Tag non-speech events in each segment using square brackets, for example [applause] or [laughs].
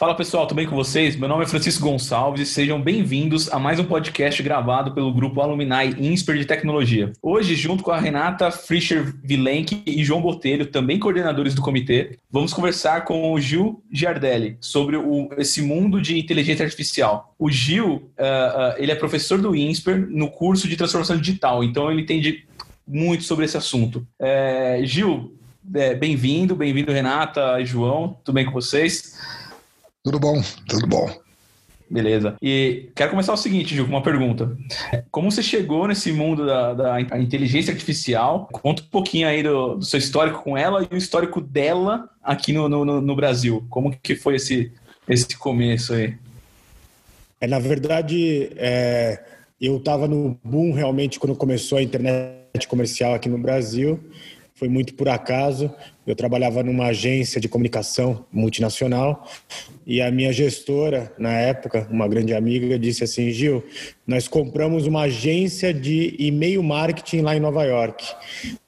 Fala pessoal, tudo bem com vocês? Meu nome é Francisco Gonçalves e sejam bem-vindos a mais um podcast gravado pelo grupo Alumni Insper de Tecnologia. Hoje, junto com a Renata Fischer Vilenque e João Botelho, também coordenadores do comitê, vamos conversar com o Gil Giardelli sobre o, esse mundo de inteligência artificial. O Gil, uh, uh, ele é professor do Insper no curso de transformação digital, então ele entende muito sobre esse assunto. É, Gil, é, bem-vindo, bem-vindo Renata e João, tudo bem com vocês? Tudo bom, tudo bom. Beleza. E quero começar o seguinte, Gil, com uma pergunta. Como você chegou nesse mundo da, da inteligência artificial? Conta um pouquinho aí do, do, seu histórico com ela e o histórico dela aqui no, no, no Brasil. Como que foi esse, esse começo aí? É, na verdade, é, eu estava no boom realmente quando começou a internet comercial aqui no Brasil foi muito por acaso. Eu trabalhava numa agência de comunicação multinacional e a minha gestora, na época, uma grande amiga, disse assim: Gil, nós compramos uma agência de e-mail marketing lá em Nova York.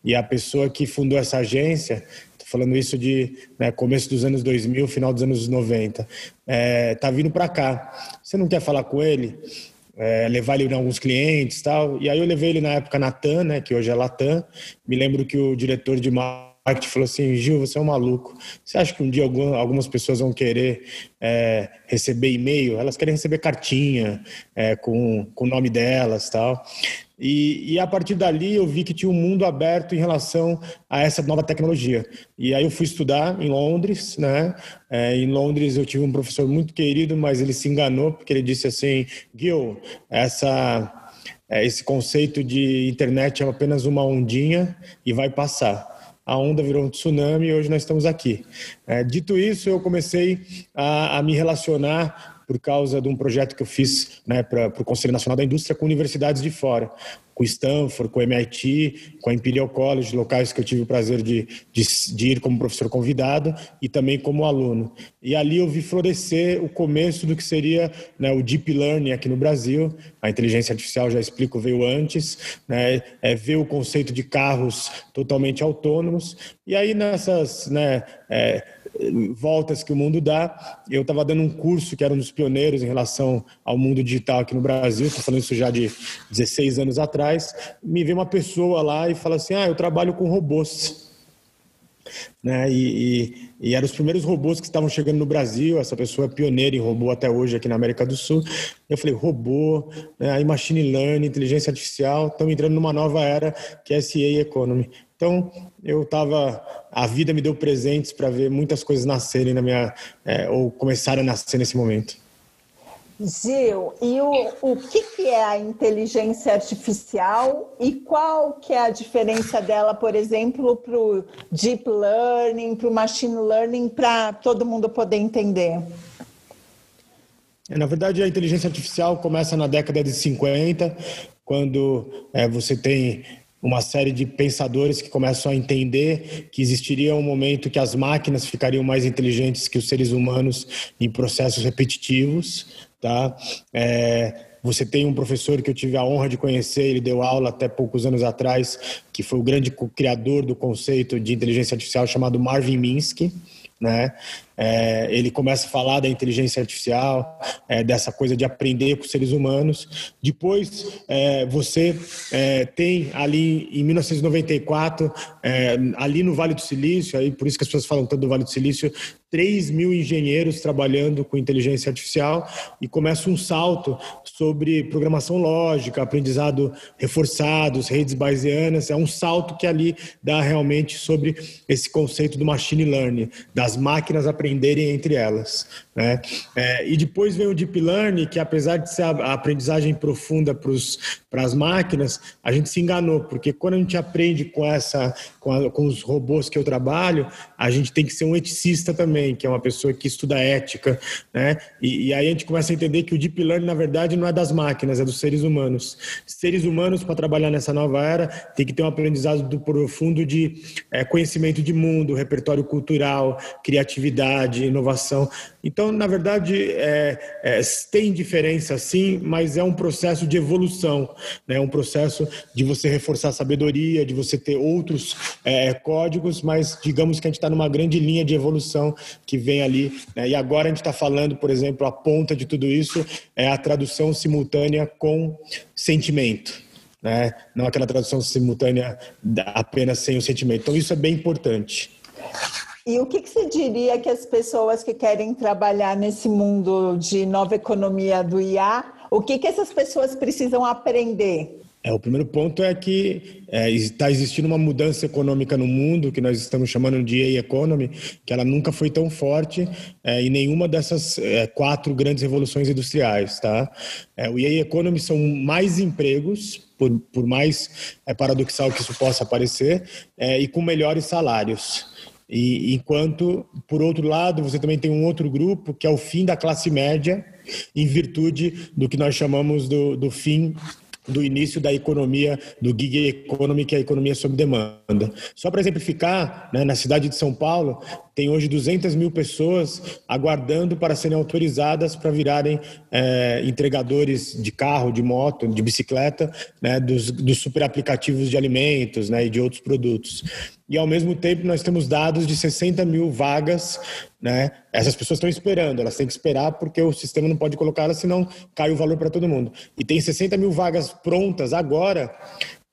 E a pessoa que fundou essa agência, falando isso de né, começo dos anos 2000, final dos anos 90, é, tá vindo para cá. Você não quer falar com ele? É, levar ele em alguns clientes tal. E aí eu levei ele na época na TAM, né, que hoje é Latam. Me lembro que o diretor de marketing falou assim, Gil, você é um maluco. Você acha que um dia algumas pessoas vão querer é, receber e-mail? Elas querem receber cartinha é, com, com o nome delas tal. E, e, a partir dali eu vi que tinha um mundo aberto em relação a essa nova tecnologia. E aí eu fui estudar em Londres, né? É, em Londres eu tive um professor muito querido, mas ele se enganou porque ele disse assim, Gil, essa, é, esse conceito de internet é apenas uma ondinha e vai passar. A onda virou um tsunami e hoje nós estamos aqui. É, dito isso, eu comecei a, a me relacionar por causa de um projeto que eu fiz né, para o Conselho Nacional da Indústria com universidades de fora, com Stanford, com MIT, com a Imperial College, locais que eu tive o prazer de, de, de, ir como professor convidado e também como aluno. E ali eu vi florescer o começo do que seria né, o Deep Learning aqui no Brasil. A inteligência artificial, já explico, veio antes, né, é, ver o conceito de carros totalmente autônomos. E aí nessas... Né, é, voltas que o mundo dá. Eu estava dando um curso que era um dos pioneiros em relação ao mundo digital aqui no Brasil, estou falando isso já de 16 anos atrás. Me vê uma pessoa lá e fala assim: Ah, eu trabalho com robôs. Né? E, e, e eram os primeiros robôs que estavam chegando no Brasil. Essa pessoa é pioneira em robô até hoje aqui na América do Sul. Eu falei: robô, né? aí machine learning, inteligência artificial, estamos entrando numa nova era que é SA Economy. Então, eu estava. A vida me deu presentes para ver muitas coisas nascerem na minha. É, ou começarem a nascer nesse momento. Gil, e o, o que, que é a inteligência artificial e qual que é a diferença dela, por exemplo, para o deep learning, para o machine learning, para todo mundo poder entender? É, na verdade, a inteligência artificial começa na década de 50, quando é, você tem uma série de pensadores que começam a entender que existiria um momento que as máquinas ficariam mais inteligentes que os seres humanos em processos repetitivos, tá? É, você tem um professor que eu tive a honra de conhecer, ele deu aula até poucos anos atrás, que foi o grande criador do conceito de inteligência artificial chamado Marvin Minsky, né? É, ele começa a falar da inteligência artificial, é, dessa coisa de aprender com seres humanos. Depois, é, você é, tem ali em 1994, é, ali no Vale do Silício, aí por isso que as pessoas falam tanto do Vale do Silício, 3 mil engenheiros trabalhando com inteligência artificial e começa um salto sobre programação lógica, aprendizado reforçados, redes bayesianas. É um salto que ali dá realmente sobre esse conceito do machine learning, das máquinas aprenderem entre elas. Né? É, e depois vem o Deep Learning, que apesar de ser a aprendizagem profunda para as máquinas, a gente se enganou, porque quando a gente aprende com, essa, com, a, com, os robôs que eu trabalho, a gente tem que ser um eticista também, que é uma pessoa que estuda ética. Né? E, e aí a gente começa a entender que o Deep Learning, na verdade, não é das máquinas, é dos seres humanos. Seres humanos, para trabalhar nessa nova era, tem que ter um aprendizado do profundo de é, conhecimento de mundo, repertório cultural, criatividade criatividade, inovação. Então, na verdade, é, é, tem diferença sim, mas é um processo de evolução, né? um processo de você reforçar a sabedoria, de você ter outros é, códigos, mas digamos que a gente está numa grande linha de evolução que vem ali. Né? E agora a gente está falando, por exemplo, a ponta de tudo isso é a tradução simultânea com sentimento. Né? Não aquela tradução simultânea apenas sem o sentimento. Então, isso é bem importante. E o que, que você diria que as pessoas que querem trabalhar nesse mundo de nova economia do IA, o que, que essas pessoas precisam aprender? É, o primeiro ponto é que está é, existindo uma mudança econômica no mundo, que nós estamos chamando de AI economy, que ela nunca foi tão forte é, em nenhuma dessas é, quatro grandes revoluções industriais. Tá? É, o AI economy são mais empregos, por, por mais é, paradoxal que isso possa parecer, é, e com melhores salários. E enquanto, por outro lado, você também tem um outro grupo que é o fim da classe média, em virtude do que nós chamamos do, do fim do início da economia, do gig economy, que é a economia sob demanda. Só para exemplificar, né, na cidade de São Paulo, tem hoje 200 mil pessoas aguardando para serem autorizadas para virarem é, entregadores de carro, de moto, de bicicleta, né, dos, dos super aplicativos de alimentos né, e de outros produtos. E, ao mesmo tempo, nós temos dados de 60 mil vagas. Né? Essas pessoas estão esperando, elas têm que esperar porque o sistema não pode colocá-las, senão cai o valor para todo mundo. E tem 60 mil vagas prontas agora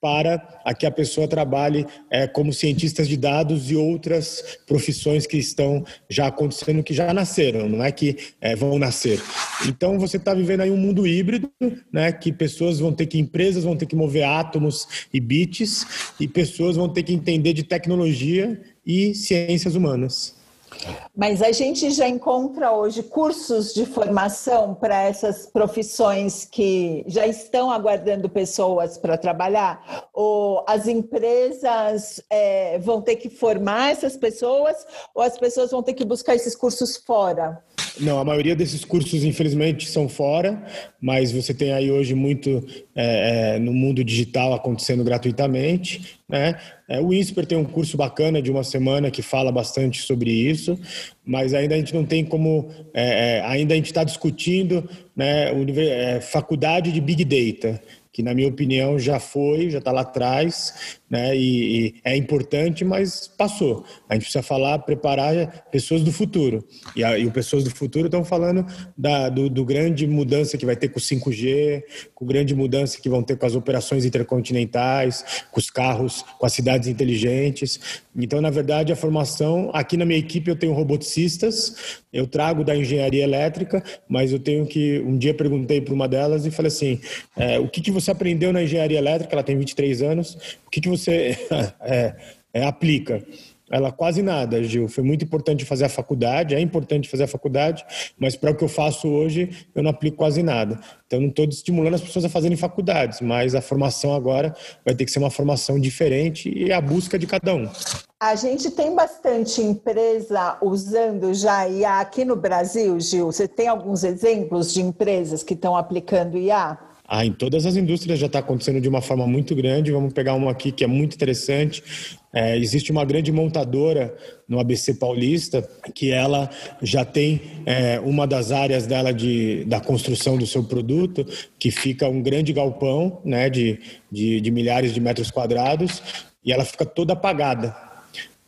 para que a pessoa trabalhe é, como cientistas de dados e outras profissões que estão já acontecendo, que já nasceram, não é que é, vão nascer. Então você está vivendo aí um mundo híbrido, né, que pessoas vão ter que, empresas vão ter que mover átomos e bits, e pessoas vão ter que entender de tecnologia e ciências humanas. Mas a gente já encontra hoje cursos de formação para essas profissões que já estão aguardando pessoas para trabalhar? Ou as empresas é, vão ter que formar essas pessoas ou as pessoas vão ter que buscar esses cursos fora? Não, a maioria desses cursos, infelizmente, são fora, mas você tem aí hoje muito é, é, no mundo digital acontecendo gratuitamente. Né? É, o INSPER tem um curso bacana de uma semana que fala bastante sobre isso, mas ainda a gente não tem como, é, é ainda a gente está discutindo né, é, faculdade de Big Data que na minha opinião já foi, já está lá atrás, né? E, e, é importante, mas passou. A gente precisa falar, preparar pessoas do futuro. E, a, e o pessoas do futuro estão falando da do, do, grande mudança que vai ter com o 5G, com grande mudança que vão ter com as operações intercontinentais, com os carros, com as cidades inteligentes. Então, na verdade, a formação aqui na minha equipe eu tenho roboticistas, eu trago da engenharia elétrica, mas eu tenho que um dia perguntei para uma delas e falei assim, é, o que que você aprendeu na engenharia elétrica? Ela tem 23 anos. O que, que você [laughs] é, é, aplica? Ela quase nada, Gil. Foi muito importante fazer a faculdade, é importante fazer a faculdade, mas para o que eu faço hoje, eu não aplico quase nada. Então, não estou estimulando as pessoas a fazerem faculdades, mas a formação agora vai ter que ser uma formação diferente e a busca de cada um. A gente tem bastante empresa usando já IA aqui no Brasil, Gil. Você tem alguns exemplos de empresas que estão aplicando IA? Ah, em todas as indústrias já está acontecendo de uma forma muito grande. Vamos pegar uma aqui que é muito interessante. É, existe uma grande montadora no ABC Paulista que ela já tem é, uma das áreas dela de, da construção do seu produto, que fica um grande galpão né, de, de, de milhares de metros quadrados, e ela fica toda apagada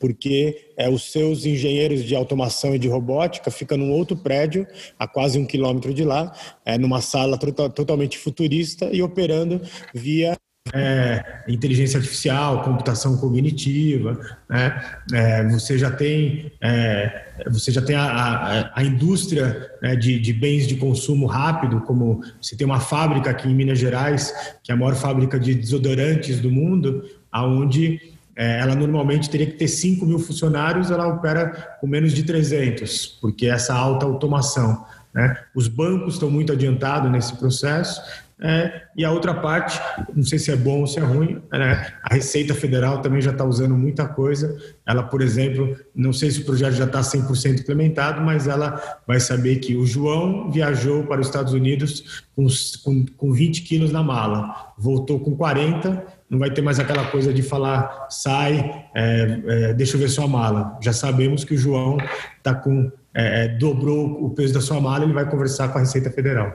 porque é, os seus engenheiros de automação e de robótica ficam num outro prédio, a quase um quilômetro de lá, é, numa sala totalmente futurista e operando via é, inteligência artificial, computação cognitiva, né? É, você já tem, é, você já tem a, a, a indústria né, de, de, bens de consumo rápido, como você tem uma fábrica aqui em Minas Gerais, que é a maior fábrica de desodorantes do mundo, aonde ela normalmente teria que ter 5 mil funcionários, ela opera com menos de 300, porque essa alta automação. Né? Os bancos estão muito adiantados nesse processo. É, e a outra parte, não sei se é bom ou se é ruim, né? a Receita Federal também já está usando muita coisa. Ela, por exemplo, não sei se o projeto já está 100% implementado, mas ela vai saber que o João viajou para os Estados Unidos com, com, com 20 quilos na mala, voltou com 40 não vai ter mais aquela coisa de falar, sai, é, é, deixa eu ver sua mala. Já sabemos que o João tá com, é, é, dobrou o peso da sua mala, ele vai conversar com a Receita Federal.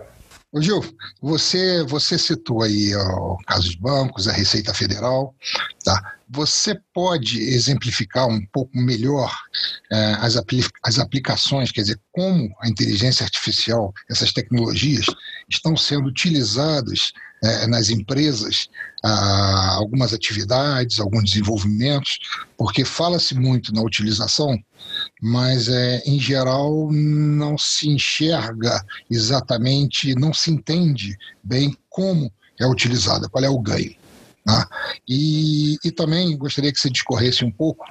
Ô Gil, você, você citou aí o caso de bancos, a Receita Federal, tá? Você pode exemplificar um pouco melhor eh, as, apli as aplicações, quer dizer, como a inteligência artificial, essas tecnologias, estão sendo utilizadas eh, nas empresas, algumas atividades, alguns desenvolvimentos, porque fala-se muito na utilização, mas é, em geral não se enxerga exatamente, não se entende bem como é utilizada, qual é o ganho. Né? E, e também gostaria que você discorresse um pouco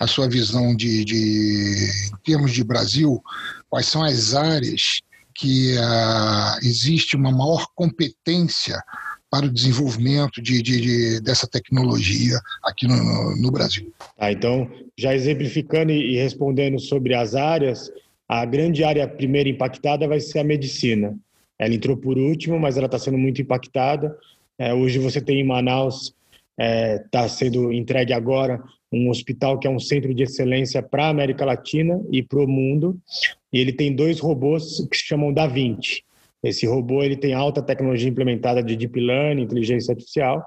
a sua visão de, de em termos de Brasil, quais são as áreas que uh, existe uma maior competência para o desenvolvimento de, de, de dessa tecnologia aqui no, no Brasil. Ah, então, já exemplificando e respondendo sobre as áreas, a grande área primeira impactada vai ser a medicina. Ela entrou por último, mas ela está sendo muito impactada. É, hoje você tem em Manaus, está é, tá sendo entregue agora um hospital que é um centro de excelência para a América Latina e para o mundo. E ele tem dois robôs que se chamam Da Vinci. Esse robô ele tem alta tecnologia implementada de deep learning, inteligência artificial.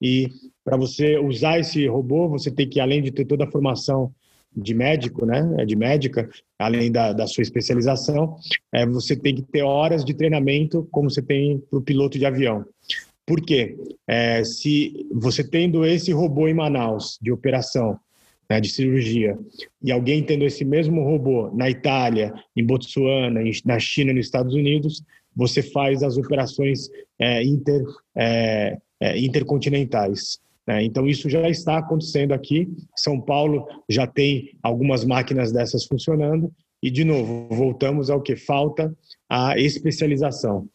E para você usar esse robô, você tem que, além de ter toda a formação de médico, né, de médica, além da, da sua especialização, é, você tem que ter horas de treinamento, como você tem para o piloto de avião. Por quê? É, se você tendo esse robô em Manaus de operação, né, de cirurgia, e alguém tendo esse mesmo robô na Itália, em Botsuana, na China, nos Estados Unidos, você faz as operações é, inter, é, é intercontinentais. Né? Então, isso já está acontecendo aqui. São Paulo já tem algumas máquinas dessas funcionando. E, de novo, voltamos ao que falta a especialização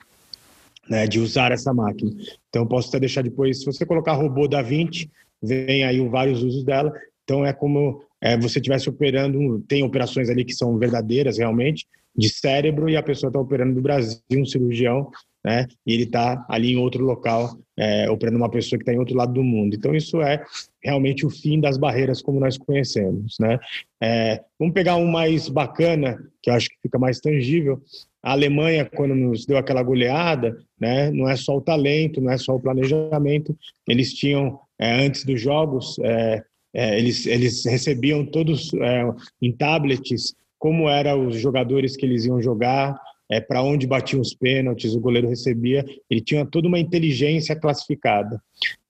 né, de usar essa máquina. Então, posso até deixar depois, se você colocar robô da 20, vem aí vários usos dela. Então, é como é, você estivesse operando, tem operações ali que são verdadeiras realmente, de cérebro, e a pessoa está operando no Brasil, um cirurgião, né, e ele está ali em outro local, é, operando uma pessoa que está em outro lado do mundo. Então, isso é realmente o fim das barreiras como nós conhecemos. Né? É, vamos pegar um mais bacana, que eu acho que fica mais tangível, a Alemanha, quando nos deu aquela goleada, né, não é só o talento, não é só o planejamento, eles tinham, é, antes dos jogos, é, é, eles, eles recebiam todos é, em tablets como eram os jogadores que eles iam jogar, é, para onde batiam os pênaltis, o goleiro recebia, ele tinha toda uma inteligência classificada.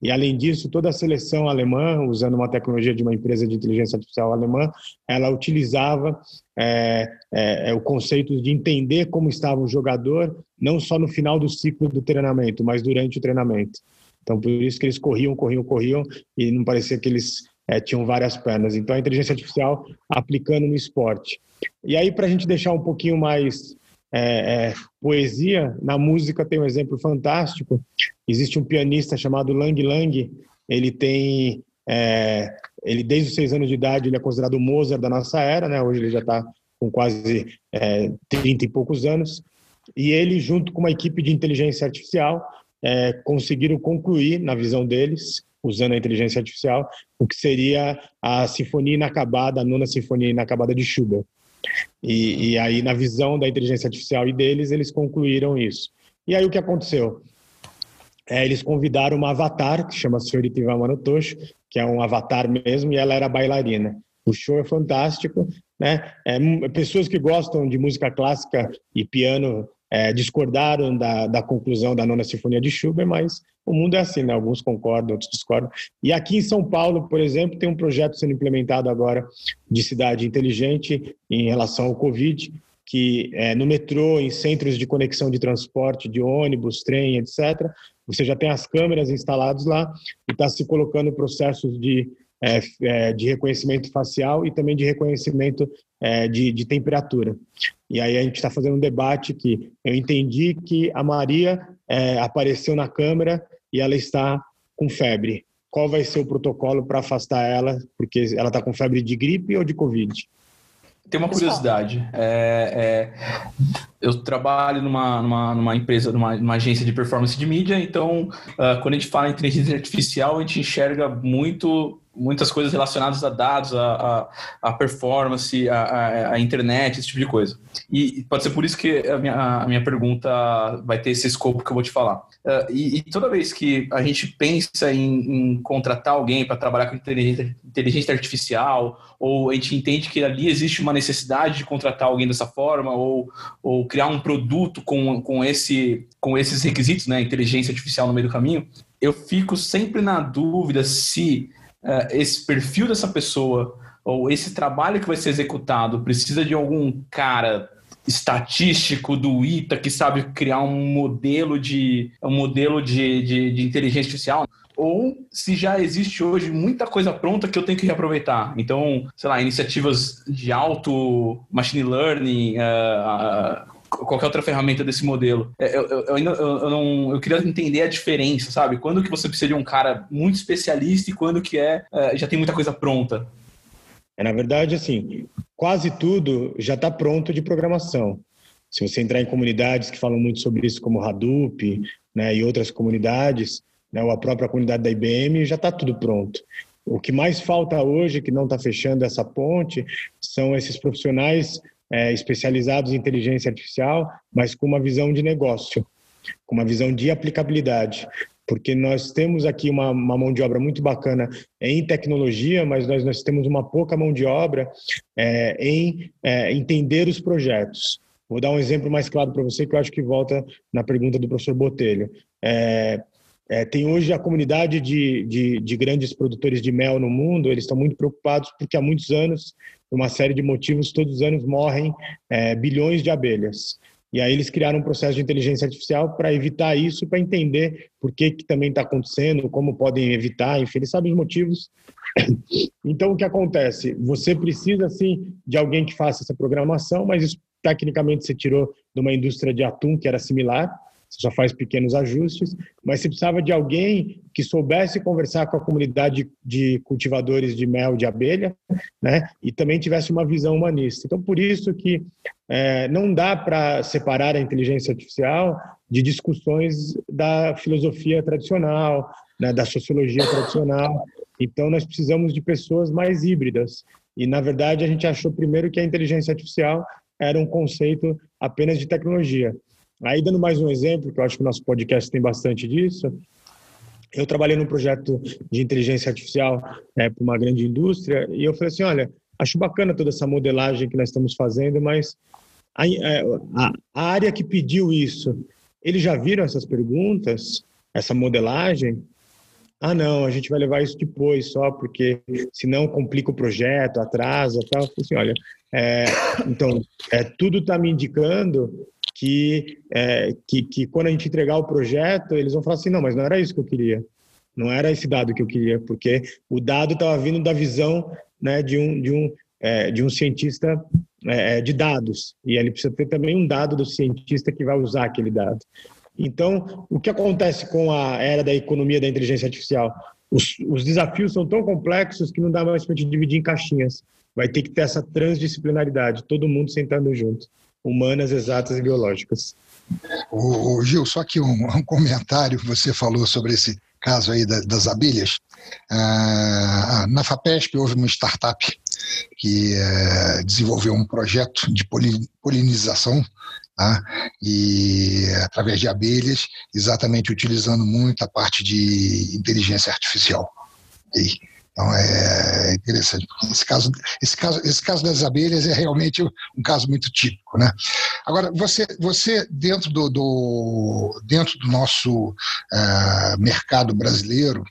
E, além disso, toda a seleção alemã, usando uma tecnologia de uma empresa de inteligência artificial alemã, ela utilizava é, é, é o conceito de entender como estava o jogador, não só no final do ciclo do treinamento, mas durante o treinamento. Então, por isso que eles corriam, corriam, corriam, e não parecia que eles é, tinham várias pernas. Então, a inteligência artificial aplicando no esporte. E aí, para a gente deixar um pouquinho mais é, é, poesia, na música tem um exemplo fantástico. Existe um pianista chamado Lang Lang, ele tem, é, ele desde os seis anos de idade, ele é considerado o Mozart da nossa era, né? hoje ele já está com quase é, 30 e poucos anos, e ele, junto com uma equipe de inteligência artificial, é, conseguiram concluir, na visão deles, usando a inteligência artificial, o que seria a Sinfonia Inacabada, a nona Sinfonia Inacabada de Schubert. E, e, aí, na visão da inteligência artificial e deles, eles concluíram isso. E aí, o que aconteceu? É, eles convidaram uma avatar, que chama Senhorita Ivan Manotoshi, que é um avatar mesmo, e ela era bailarina. O show é fantástico, né? É, pessoas que gostam de música clássica e piano é, discordaram da, da conclusão da nona sinfonia de Schubert, mas o mundo é assim, né? Alguns concordam, outros discordam. E aqui em São Paulo, por exemplo, tem um projeto sendo implementado agora de cidade inteligente em relação ao Covid, que é, no metrô, em centros de conexão de transporte, de ônibus, trem, etc., você já tem as câmeras instaladas lá e está se colocando processos de, é, é, de reconhecimento facial e também de reconhecimento é, de, de temperatura. E aí a gente está fazendo um debate que eu entendi que a Maria é, apareceu na câmera e ela está com febre. Qual vai ser o protocolo para afastar ela? Porque ela está com febre de gripe ou de Covid? Tem uma curiosidade. É, é, eu trabalho numa, numa, numa empresa, numa, numa, agência de performance de mídia, então uh, quando a gente fala em inteligência artificial, a gente enxerga muito muitas coisas relacionadas a dados, a, a, a performance, a, a, internet, esse tipo de coisa. E pode ser por isso que a minha, a minha pergunta vai ter esse escopo que eu vou te falar. Uh, e, e, toda vez que a gente pensa em, em contratar alguém para trabalhar com inteligência, inteligência, artificial, ou a gente entende que ali existe uma necessidade de contratar alguém dessa forma, ou, ou criar um produto com, com, esse, com esses requisitos, né, inteligência artificial no meio do caminho, eu fico sempre na dúvida se uh, esse perfil dessa pessoa ou esse trabalho que vai ser executado precisa de algum cara estatístico do ITA que sabe criar um modelo de um modelo de, de, de, inteligência artificial ou se já existe hoje muita coisa pronta que eu tenho que reaproveitar. Então, sei lá, iniciativas de alto machine learning, uh, uh, qualquer outra ferramenta desse modelo. É, eu, eu, eu ainda eu, eu, não, eu queria entender a diferença, sabe? Quando que você precisa de um cara muito especialista e quando que é, é já tem muita coisa pronta. É, na verdade, assim, quase tudo já está pronto de programação. Se você entrar em comunidades que falam muito sobre isso, como Hadoop, né, e outras comunidades, né, ou a própria comunidade da IBM, já está tudo pronto. O que mais falta hoje, que não está fechando essa ponte, são esses profissionais é, especializados em inteligência artificial, mas com uma visão de negócio, com uma visão de aplicabilidade. Porque nós temos aqui uma, uma mão de obra muito bacana em tecnologia, mas nós, nós temos uma pouca mão de obra é, em é, entender os projetos. Vou dar um exemplo mais claro para você, que eu acho que volta na pergunta do professor Botelho. É, é, tem hoje a comunidade de, de, de, grandes produtores de mel no mundo, eles estão muito preocupados porque há muitos anos por uma série de motivos, todos os anos morrem é, bilhões de abelhas. E aí eles criaram um processo de inteligência artificial para evitar isso, para entender por que, que também está acontecendo, como podem evitar, enfim, eles sabem os motivos. [coughs] Então, o que acontece? Você precisa, sim, de alguém que faça essa programação, mas isso, tecnicamente, você tirou de uma indústria de atum que era similar, você só faz pequenos ajustes, mas você precisava de alguém que soubesse conversar com a comunidade de cultivadores de mel de abelha, né? E também tivesse uma visão humanista. Então, por isso que é, não dá para separar a inteligência artificial de discussões da filosofia tradicional, né, da sociologia tradicional. Então, nós precisamos de pessoas mais híbridas. E, na verdade, a gente achou primeiro que a inteligência artificial era um conceito apenas de tecnologia. Aí, dando mais um exemplo, que eu acho que o nosso podcast tem bastante disso, eu trabalhei num projeto de inteligência artificial é, para uma grande indústria e eu falei assim, olha, acho bacana toda essa modelagem que nós estamos fazendo, mas a, é, a, a área que pediu isso, eles já viram essas perguntas, essa modelagem? Ah, não, a gente vai levar isso depois só, porque senão complica o projeto, atrasa, tal. Eu falei assim, olha, é, então, é, tudo está me indicando que, é, que, que quando a gente entregar o projeto, eles vão falar assim, não, mas não era isso que eu queria. Não era esse dado que eu queria, porque o dado estava vindo da visão né, de, um, de, um, é, de um cientista é, é, de dados. E ele precisa ter também um dado do cientista que vai usar aquele dado. Então, o que acontece com a era da economia da inteligência artificial? Os, os desafios são tão complexos que não dá mais para gente dividir em caixinhas. Vai ter que ter essa transdisciplinaridade, todo mundo sentando junto humanas, exatas e biológicas. O, Gil, só que um, um, comentário que você falou sobre esse caso aí da, das abelhas. Ah, na FAPESP houve uma startup que eh, desenvolveu um projeto de polinização tá? e através de abelhas, exatamente utilizando muito a parte de inteligência artificial. E, então é interessante. Esse caso, esse caso, esse caso das abelhas é realmente um caso muito típico, né? Agora você, você dentro do, do dentro do nosso uh, mercado brasileiro,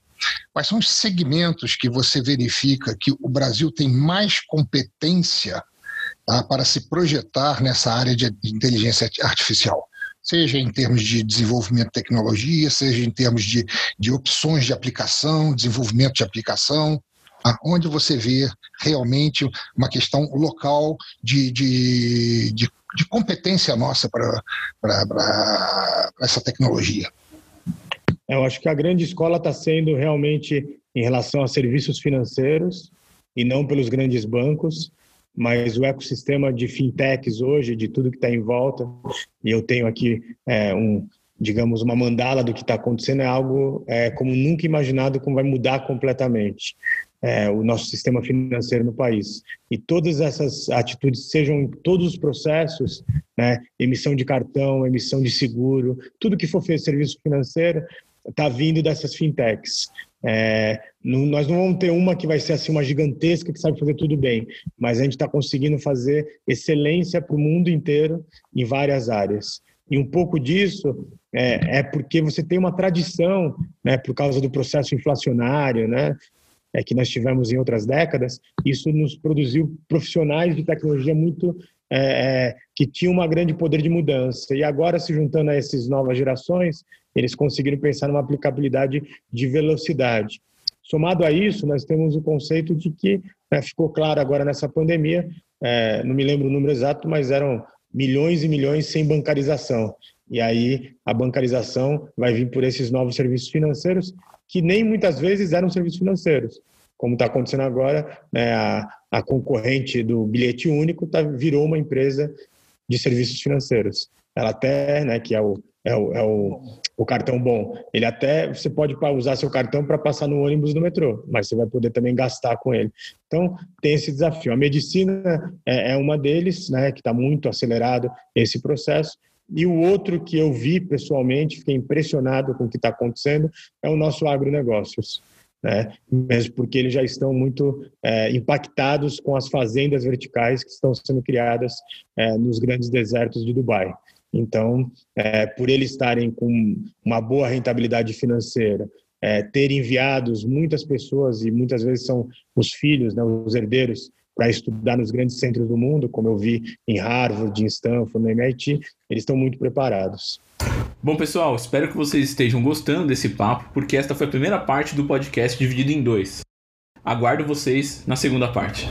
quais são os segmentos que você verifica que o Brasil tem mais competência tá, para se projetar nessa área de inteligência artificial? Seja em termos de desenvolvimento de tecnologia, seja em termos de, de opções de aplicação, desenvolvimento de aplicação, onde você vê realmente uma questão local de, de, de, de competência nossa para essa tecnologia. Eu acho que a grande escola está sendo realmente em relação a serviços financeiros e não pelos grandes bancos. Mas o ecossistema de fintechs hoje, de tudo que está em volta, e eu tenho aqui é, um, digamos, uma mandala do que está acontecendo, é algo é, como nunca imaginado, como vai mudar completamente. É, o nosso sistema financeiro no país. E todas essas atitudes, sejam em todos os processos, né, emissão de cartão, emissão de seguro, tudo que for feito serviço financeiro, está vindo dessas fintechs. É, não, nós não vamos ter uma que vai ser assim uma gigantesca que sabe fazer tudo bem, mas a gente está conseguindo fazer excelência para o mundo inteiro em várias áreas. E um pouco disso é, é, porque você tem uma tradição, né, por causa do processo inflacionário, né, é, que nós tivemos em outras décadas, isso nos produziu profissionais de tecnologia muito é, é que tinham um grande poder de mudança. E agora, se juntando a essas novas gerações, eles conseguiram pensar numa aplicabilidade de velocidade. Somado a isso, nós temos o conceito de que né, ficou claro agora nessa pandemia, é, não me lembro o número exato, mas eram milhões e milhões sem bancarização. E aí a bancarização vai vir por esses novos serviços financeiros, que nem muitas vezes eram serviços financeiros. Como está acontecendo agora, né, a, a, concorrente do bilhete único tá, virou uma empresa de serviços financeiros. Ela até, né, que é o, é o, é o, o cartão bom. Ele até você pode usar seu cartão para passar no ônibus no metrô, mas você vai poder também gastar com ele. Então tem esse desafio. A medicina é, é uma deles, né, que está muito acelerado esse processo. E o outro que eu vi pessoalmente, fiquei impressionado com o que está acontecendo, é o nosso agronegócios. Né? Mesmo porque eles já estão muito é, impactados com as fazendas verticais que estão sendo criadas é, nos grandes desertos de Dubai. Então, é, por eles estarem com uma boa rentabilidade financeira, é, ter enviados muitas pessoas, e muitas vezes são os filhos, né, os herdeiros, para estudar nos grandes centros do mundo, como eu vi em Harvard, em Stanford, no MIT, eles estão muito preparados. Bom, pessoal, espero que vocês estejam gostando desse papo, porque esta foi a primeira parte do podcast dividido em dois. Aguardo vocês na segunda parte.